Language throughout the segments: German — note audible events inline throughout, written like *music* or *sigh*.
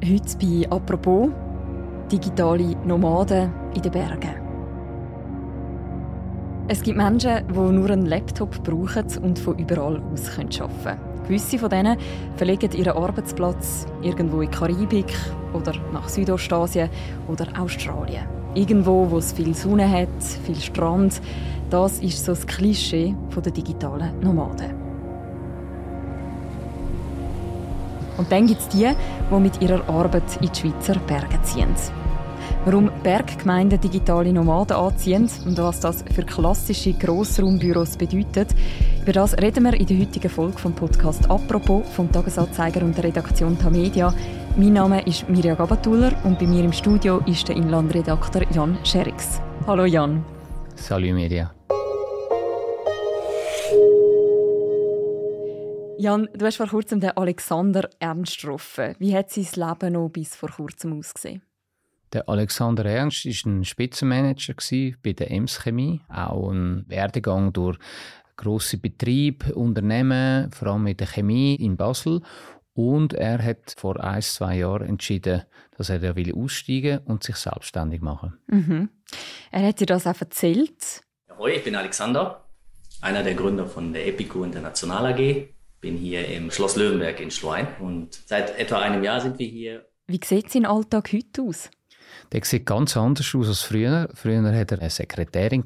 Heute bei «Apropos» digitale Nomaden in den Bergen. Es gibt Menschen, die nur einen Laptop brauchen und von überall aus arbeiten können. Gewisse von denen verlegen ihren Arbeitsplatz irgendwo in die Karibik oder nach Südostasien oder Australien. Irgendwo, wo es viel Sonne hat, viel Strand. Das ist so das Klischee der digitalen Nomaden. Und dann gibt es die, die mit ihrer Arbeit in die Schweizer Berge ziehen. Warum Berggemeinden digitale Nomaden anziehen und was das für klassische Grossraumbüros bedeutet, über das reden wir in der heutigen Folge vom Podcast «Apropos» vom Tagesanzeiger und der Redaktion Tamedia. Mein Name ist Mirja Gabatuller und bei mir im Studio ist der Inlandredakteur Jan Scherix. Hallo Jan. Salut Mirja. Jan, du hast vor kurzem den Alexander Ernst getroffen. Wie hat sein Leben noch bis vor kurzem ausgesehen? Der Alexander Ernst war ein Spitzenmanager bei der Ems Chemie, auch ein Werdegang durch grosse Betriebe, Unternehmen, vor allem in der Chemie in Basel. Und er hat vor ein, zwei Jahren entschieden, dass er will aussteigen und sich selbstständig machen. Mhm. Er hat dir das auch erzählt. Hallo, ich bin Alexander, einer der Gründer von der Epico International AG bin hier im Schloss Löwenberg in Schwein und seit etwa einem Jahr sind wir hier. Wie sieht sein Alltag heute aus? Der sieht ganz anders aus als früher. Früher hatte er eine Sekretärin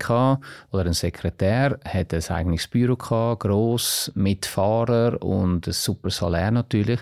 oder ein Sekretär, hatte ein eigenes Büro gehabt, gross, mit Fahrer und ein super Salär natürlich.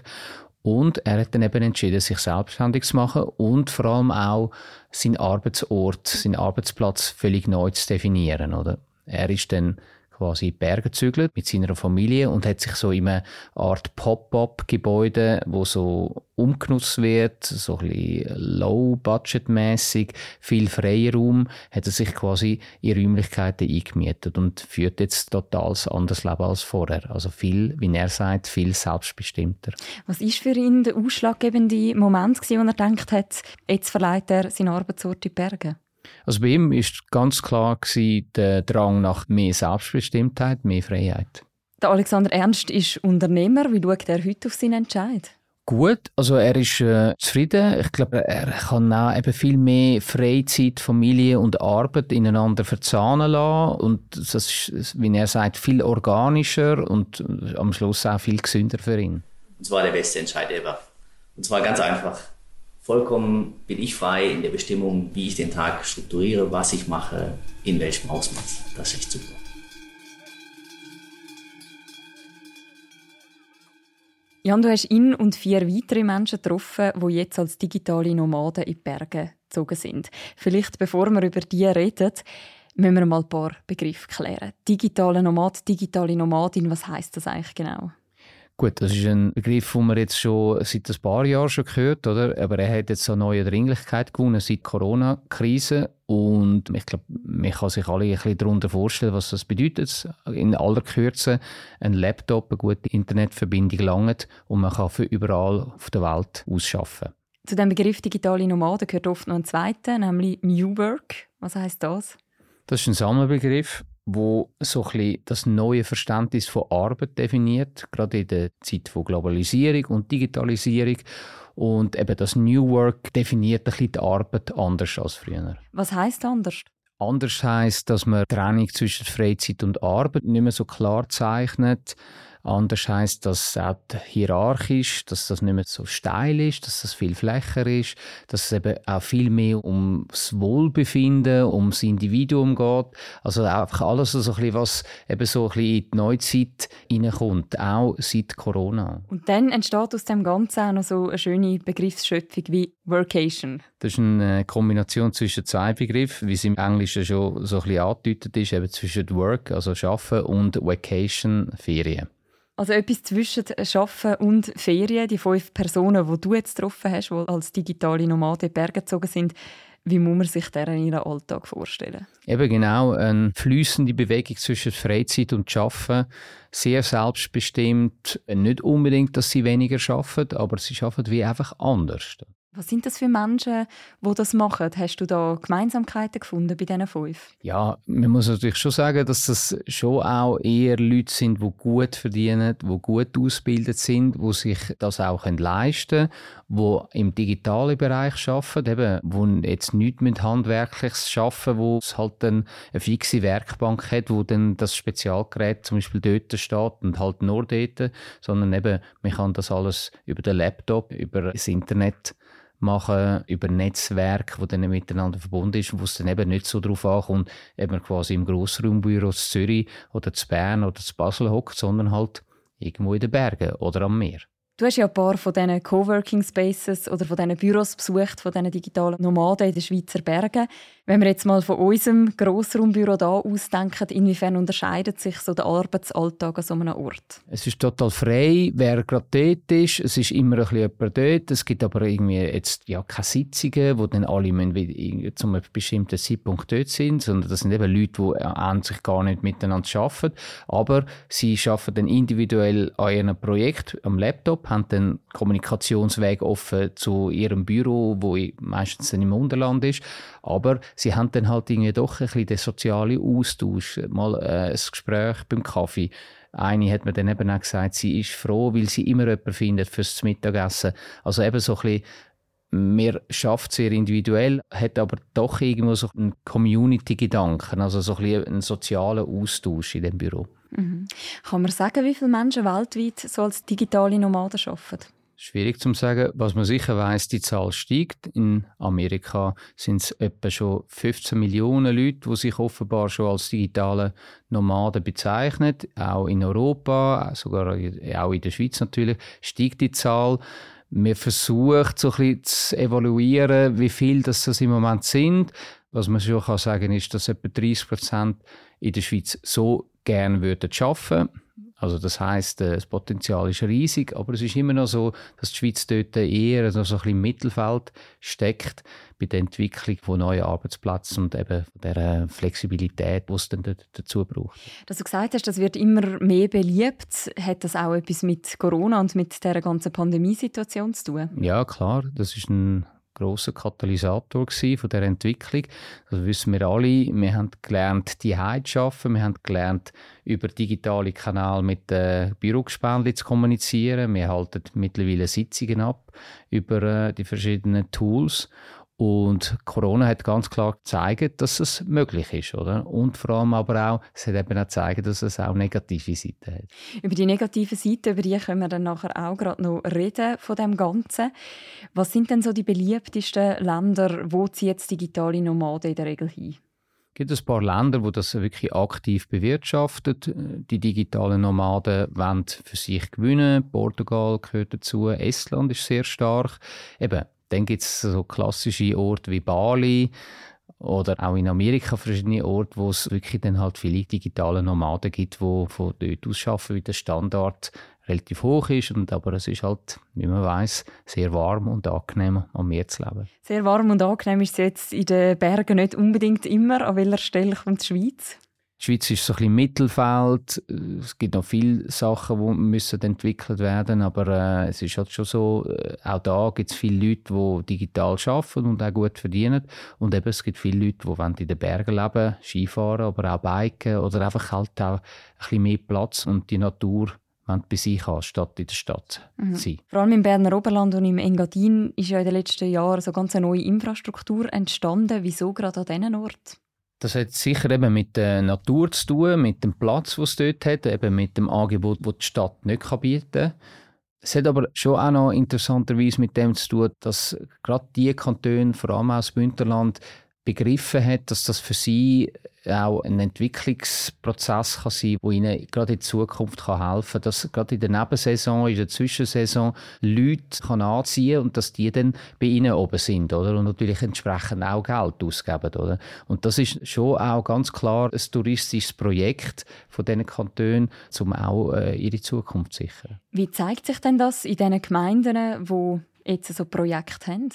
Und er hat dann eben entschieden, sich selbstständig zu machen und vor allem auch seinen Arbeitsort, seinen Arbeitsplatz völlig neu zu definieren. Oder? Er ist dann quasi in Berge gezügelt mit seiner Familie und hat sich so in einer Art Pop-up-Gebäude, wo so umgenutzt wird, so ein bisschen low-budget-mäßig, viel Freiraum, hat er sich quasi in Räumlichkeiten eingemietet und führt jetzt total anderes Leben als vorher. Also viel, wie er sagt, viel selbstbestimmter. Was ist für ihn der ausschlaggebende Moment, wo er gedacht hat, jetzt verleiht er seinen Arbeitsort in die Berge? Also bei ihm ist ganz klar der Drang nach mehr Selbstbestimmtheit, mehr Freiheit. Der Alexander Ernst ist Unternehmer. Wie schaut er heute auf seinen Entscheid? Gut, also er ist äh, zufrieden. Ich glaube, er kann auch eben viel mehr Freizeit, Familie und Arbeit ineinander verzahnen lassen. Und das ist, wie er sagt, viel organischer und am Schluss auch viel gesünder für ihn. Und zwar der beste Entscheid ever. Und zwar ganz einfach vollkommen bin ich frei in der Bestimmung, wie ich den Tag strukturiere, was ich mache, in welchem Ausmaß. Das ist echt super. Jan, du hast ihn und vier weitere Menschen getroffen, die jetzt als digitale Nomaden in die Berge gezogen sind. Vielleicht, bevor wir über die reden, müssen wir mal ein paar Begriffe klären. Digitale Nomad, digitale Nomadin, was heißt das eigentlich genau? Gut, das ist ein Begriff, den man jetzt schon seit ein paar Jahren schon gehört, oder? Aber er hat jetzt so neue Dringlichkeit gewonnen seit Corona-Krise. Und ich glaube, man kann sich alle ein bisschen darunter vorstellen, was das bedeutet. In aller Kürze ein Laptop, eine gute Internetverbindung langt und man kann für überall auf der Welt ausschaffen. Zu dem Begriff digitale Nomaden gehört oft noch ein zweiter, nämlich New Work. Was heißt das? Das ist ein Sammelbegriff wo so ein das neue Verständnis von Arbeit definiert, gerade in der Zeit von Globalisierung und Digitalisierung. Und eben das New Work definiert ein bisschen die Arbeit anders als früher. Was heißt anders? Anders heißt, dass man die Trennung zwischen Freizeit und Arbeit nicht mehr so klar zeichnet Anders heißt das auch hierarchisch, dass das nicht mehr so steil ist, dass das viel flächer ist, dass es eben auch viel mehr ums Wohlbefinden, ums Individuum geht. Also einfach alles, so ein bisschen, was eben so ein bisschen in die Neuzeit hineinkommt, auch seit Corona. Und dann entsteht aus dem Ganzen auch noch so eine schöne Begriffsschöpfung wie Workation. Das ist eine Kombination zwischen zwei Begriffen, wie es im Englischen schon so ein bisschen angedeutet ist, eben zwischen Work, also Arbeiten, und Vacation, Ferien. Also etwas zwischen Arbeiten und Ferien. Die fünf Personen, die du jetzt getroffen hast, die als digitale Nomaden in Berge gezogen sind, wie muss man sich deren ihren Alltag vorstellen? Eben genau, eine flüssende Bewegung zwischen Freizeit und Arbeiten. Sehr selbstbestimmt. Nicht unbedingt, dass sie weniger arbeiten, aber sie arbeiten wie einfach anders. Was sind das für Menschen, die das machen? Hast du da Gemeinsamkeiten gefunden bei diesen fünf? Ja, man muss natürlich schon sagen, dass das schon auch eher Leute sind, die gut verdienen, die gut ausgebildet sind, die sich das auch leisten können, die im digitalen Bereich arbeiten, eben, die jetzt nichts mit Handwerkliches arbeiten, wo es halt eine fixe Werkbank hat, wo dann das Spezialgerät zum Beispiel dort steht und halt nur dort, sondern eben, man kann das alles über den Laptop, über das Internet machen über Netzwerk, wo dann miteinander verbunden ist, wo es dann eben nicht so darauf ankommt, eben quasi im Grossraumbüro zu Zürich oder zu Bern oder zu Basel hockt, sondern halt irgendwo in den Bergen oder am Meer. Du hast ja ein paar von diesen Coworking Spaces oder von diesen Büros besucht, von diesen digitalen Nomaden in den Schweizer Bergen. Wenn wir jetzt mal von unserem Grossraumbüro da ausdenken, inwiefern unterscheidet sich so der Arbeitsalltag an so einem Ort? Es ist total frei, wer gerade dort ist. Es ist immer ein bisschen jemand dort. Es gibt aber irgendwie jetzt ja keine Sitzungen, wo dann alle müssen zu einem bestimmten Zeitpunkt dort sind, sondern das sind eben Leute, die an sich gar nicht miteinander arbeiten. Aber sie arbeiten dann individuell an ihrem Projekt am Laptop, haben dann Kommunikationsweg offen zu ihrem Büro, wo meistens dann im Unterland ist. Aber sie haben dann halt irgendwie doch ein bisschen den sozialen Austausch, mal äh, ein Gespräch beim Kaffee. Eine hat mir dann eben auch gesagt, sie ist froh, weil sie immer jemanden findet fürs Mittagessen. Also eben so ein bisschen mir schafft sehr individuell, hat aber doch irgendwo so einen Community-Gedanken, also so ein bisschen einen sozialen Austausch in dem Büro. Mhm. Kann man sagen, wie viele Menschen weltweit so als digitale Nomaden arbeiten? Schwierig zu sagen. Was man sicher weiß, die Zahl steigt. In Amerika sind es etwa schon 15 Millionen Leute, die sich offenbar schon als digitale Nomaden bezeichnen. Auch in Europa, sogar auch in der Schweiz natürlich, steigt die Zahl. Man versucht so ein bisschen zu evaluieren, wie viel das, das im Moment sind. Was man schon kann sagen ist, dass etwa 30 Prozent in der Schweiz so gerne arbeiten würden also das heißt, äh, das Potenzial ist riesig, aber es ist immer noch so, dass die Schweiz dort eher so ein bisschen im Mittelfeld steckt bei der Entwicklung von neuen Arbeitsplätzen und eben der Flexibilität, die es dann dazu braucht. Dass du gesagt hast, das wird immer mehr beliebt, hat das auch etwas mit Corona und mit der ganzen Pandemiesituation zu tun? Ja, klar, das ist ein großer Katalysator von der Entwicklung. Das wissen wir alle. Wir haben gelernt, die zu arbeiten. Wir haben gelernt, über digitale Kanäle mit den Bürogespännchen zu kommunizieren. Wir halten mittlerweile Sitzungen ab über äh, die verschiedenen Tools. Und Corona hat ganz klar gezeigt, dass es möglich ist, oder? Und vor allem aber auch, es hat eben auch gezeigt, dass es auch negative Seiten hat. Über die negativen Seiten, über die können wir dann nachher auch gerade noch reden von dem Ganzen. Was sind denn so die beliebtesten Länder, wo sie jetzt digitale Nomaden in der Regel hin? Es gibt ein paar Länder, wo das wirklich aktiv bewirtschaften. Die digitalen Nomaden wollen für sich gewinnen. Portugal gehört dazu. Estland ist sehr stark. Eben, dann gibt es so klassische Orte wie Bali oder auch in Amerika verschiedene Orte, wo es wirklich dann halt viele digitale Nomaden gibt, die von dort aus arbeiten, wie der Standard relativ hoch ist. Und, aber es ist halt, wie man weiß, sehr warm und angenehm am Meer zu leben. Sehr warm und angenehm ist es jetzt in den Bergen nicht unbedingt immer. An welcher Stelle kommt die Schweiz? Die Schweiz ist so ein bisschen Mittelfeld. Es gibt noch viele Sachen, die müssen entwickelt werden aber äh, es ist halt schon so, äh, auch da gibt es viele Leute, die digital arbeiten und auch gut verdienen. Und eben, es gibt viele Leute, die in den Bergen leben, Skifahren, aber auch biken oder einfach halt auch ein bisschen mehr Platz und die Natur bei sich haben, statt in der Stadt mhm. sein. Vor allem im Berner Oberland und im Engadin ist ja in den letzten Jahren so ganz eine neue Infrastruktur entstanden. Wieso gerade an diesen Ort? Das hat sicher eben mit der Natur zu tun, mit dem Platz, den es dort hat, eben mit dem Angebot, das die Stadt nicht bieten kann. Es hat aber schon auch noch interessanterweise mit dem zu tun, dass gerade die Kantone, vor allem aus Bündnerland, begriffen hat, dass das für sie auch ein Entwicklungsprozess kann sein kann, der ihnen gerade in Zukunft kann helfen kann. Dass gerade in der Nebensaison, in der Zwischensaison Leute kann anziehen und dass die dann bei ihnen oben sind oder? und natürlich entsprechend auch Geld ausgeben. Oder? Und das ist schon auch ganz klar ein touristisches Projekt von diesen Kantonen, um auch äh, ihre Zukunft zu sichern. Wie zeigt sich denn das in diesen Gemeinden, die jetzt so Projekte haben?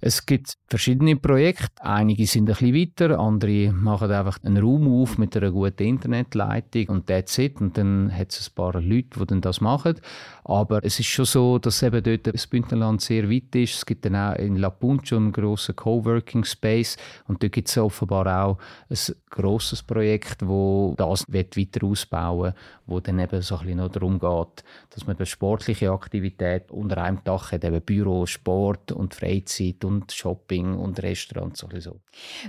Es gibt verschiedene Projekte. Einige sind ein bisschen weiter, andere machen einfach einen Raum auf mit einer guten Internetleitung und that's it. Und dann hat es ein paar Leute, die dann das machen. Aber es ist schon so, dass eben dort das Bündnerland sehr weit ist. Es gibt dann auch in La Punta einen grossen Coworking Space und dort gibt es offenbar auch ein grosses Projekt, wo das weiter ausbauen wo dann eben so ein bisschen noch darum geht, dass man sportliche Aktivität unter einem Dach hat, eben Büro, Sport und Freizeit und Shopping und Restaurants sowieso.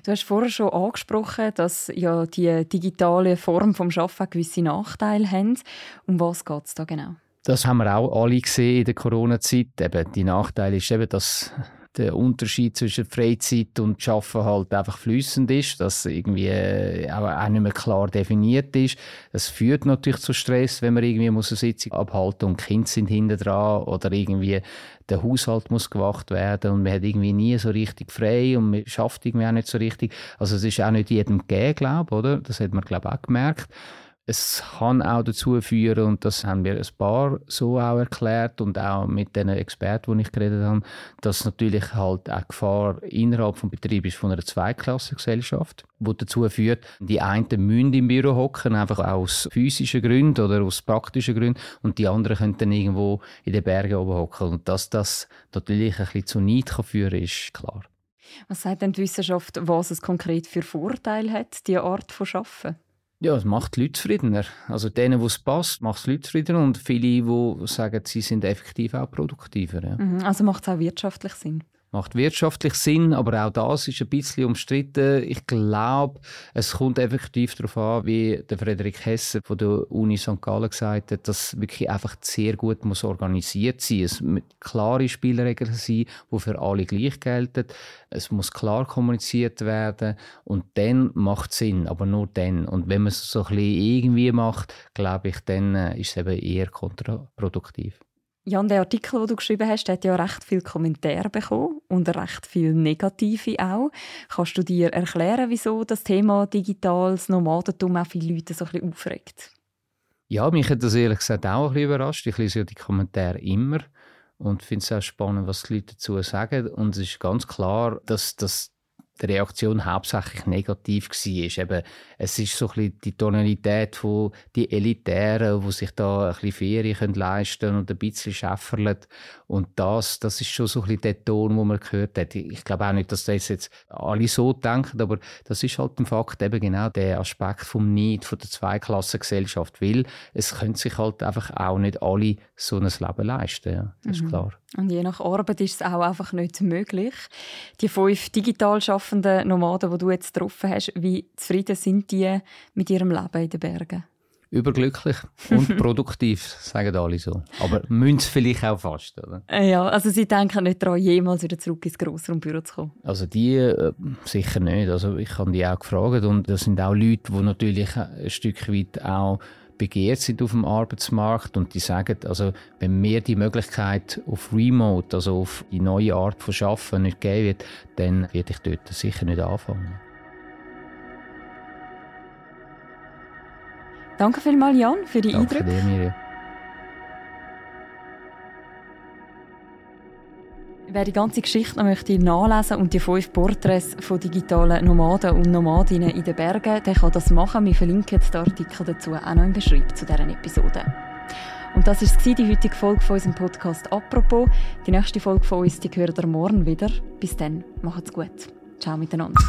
Du hast vorher schon angesprochen, dass ja die digitale Form vom Schaffen gewisse Nachteile haben. Um was geht es da genau? Das haben wir auch alle gesehen in der Corona-Zeit. Eben, die Nachteile ist eben, dass der Unterschied zwischen Freizeit und Schaffen halt einfach flüssend ist, dass irgendwie äh, auch nicht mehr klar definiert ist. Das führt natürlich zu Stress, wenn man irgendwie muss eine Sitzung abhalten und Kinder sind hinten dran oder irgendwie der Haushalt muss gewacht werden und man hat irgendwie nie so richtig frei und man schafft irgendwie auch nicht so richtig. Also es ist auch nicht jedem gegeben, glaube oder? Das hat man glaube auch gemerkt. Es kann auch dazu führen, und das haben wir ein paar so auch erklärt und auch mit den Experten, die ich geredet habe, dass natürlich halt auch Gefahr innerhalb des Betriebs ist von einer Zweiklassengesellschaft, die dazu führt, die einen müssen im Büro hocken, einfach aus physischen Gründen oder aus praktischen Gründen, und die anderen können dann irgendwo in den Bergen oben hocken. Und dass das natürlich ein bisschen zu Neid führen kann, ist klar. Was sagt denn die Wissenschaft, was es konkret für Vorteile hat, diese Art von Arbeiten? Ja, es macht die Leute zufriedener. Also denen, wo es passt, macht es Leute zufriedener und viele, die sagen, sie sind effektiv auch produktiver. Ja. Mhm, also macht es auch wirtschaftlich Sinn? Macht wirtschaftlich Sinn, aber auch das ist ein bisschen umstritten. Ich glaube, es kommt effektiv darauf an, wie der Frederik Hesse von der Uni St. Gallen gesagt hat, dass wirklich einfach sehr gut muss organisiert sein. Es müssen klare Spielregeln sein, die für alle gleich gelten. Es muss klar kommuniziert werden und dann macht es Sinn, aber nur dann. Und wenn man es so ein bisschen irgendwie macht, glaube ich, dann äh, ist es eben eher kontraproduktiv. Jan, der Artikel, den du geschrieben hast, hat ja recht viele Kommentare bekommen und recht viele negative auch. Kannst du dir erklären, wieso das Thema digitales Nomadentum auch viele Leute so ein bisschen aufregt? Ja, mich hat das ehrlich gesagt auch ein bisschen überrascht. Ich lese ja die Kommentare immer und finde es auch spannend, was die Leute dazu sagen. Und es ist ganz klar, dass das die Reaktion hauptsächlich negativ war. Eben, es ist so ein bisschen die Tonalität von die Elitären, die sich da ein bisschen Ferien können leisten und ein bisschen schäfferlen. Und das, das ist schon so ein bisschen der Ton, den man gehört hat. Ich glaube auch nicht, dass das jetzt alle so denken, aber das ist halt ein Fakt, eben genau der Aspekt vom Neid, von der Zweiklassengesellschaft, weil es können sich halt einfach auch nicht alle so ein Leben leisten. Ja, das mhm. ist klar. Und je nach Arbeit ist es auch einfach nicht möglich. Die fünf digital schaffenden Nomaden, die du jetzt getroffen hast, wie zufrieden sind die mit ihrem Leben in den Bergen? Überglücklich und *laughs* produktiv, sagen alle so. Aber müssen vielleicht auch fast, oder? Ja, also sie denken nicht daran, jemals wieder zurück ins Grossraumbüro zu kommen. Also die äh, sicher nicht. Also ich habe die auch gefragt und das sind auch Leute, die natürlich ein Stück weit auch begehrt sind auf dem Arbeitsmarkt und die sagen, also wenn mir die Möglichkeit auf Remote, also auf die neue Art von Schaffen nicht geben wird, dann werde ich dort sicher nicht anfangen. Danke vielmals, Jan, für die Danke Eindrücke. Dir, Miriam. Wer die ganze Geschichte noch möchte nachlesen und die fünf Porträts von digitalen Nomaden und Nomadinnen in den Bergen, der kann das machen. Wir verlinken den Artikel dazu auch noch im Beschreibung zu dieser Episode. Und das war die heutige Folge von unserem Podcast «Apropos». Die nächste Folge von uns die hören ihr morgen wieder. Bis dann, macht's gut. Ciao miteinander.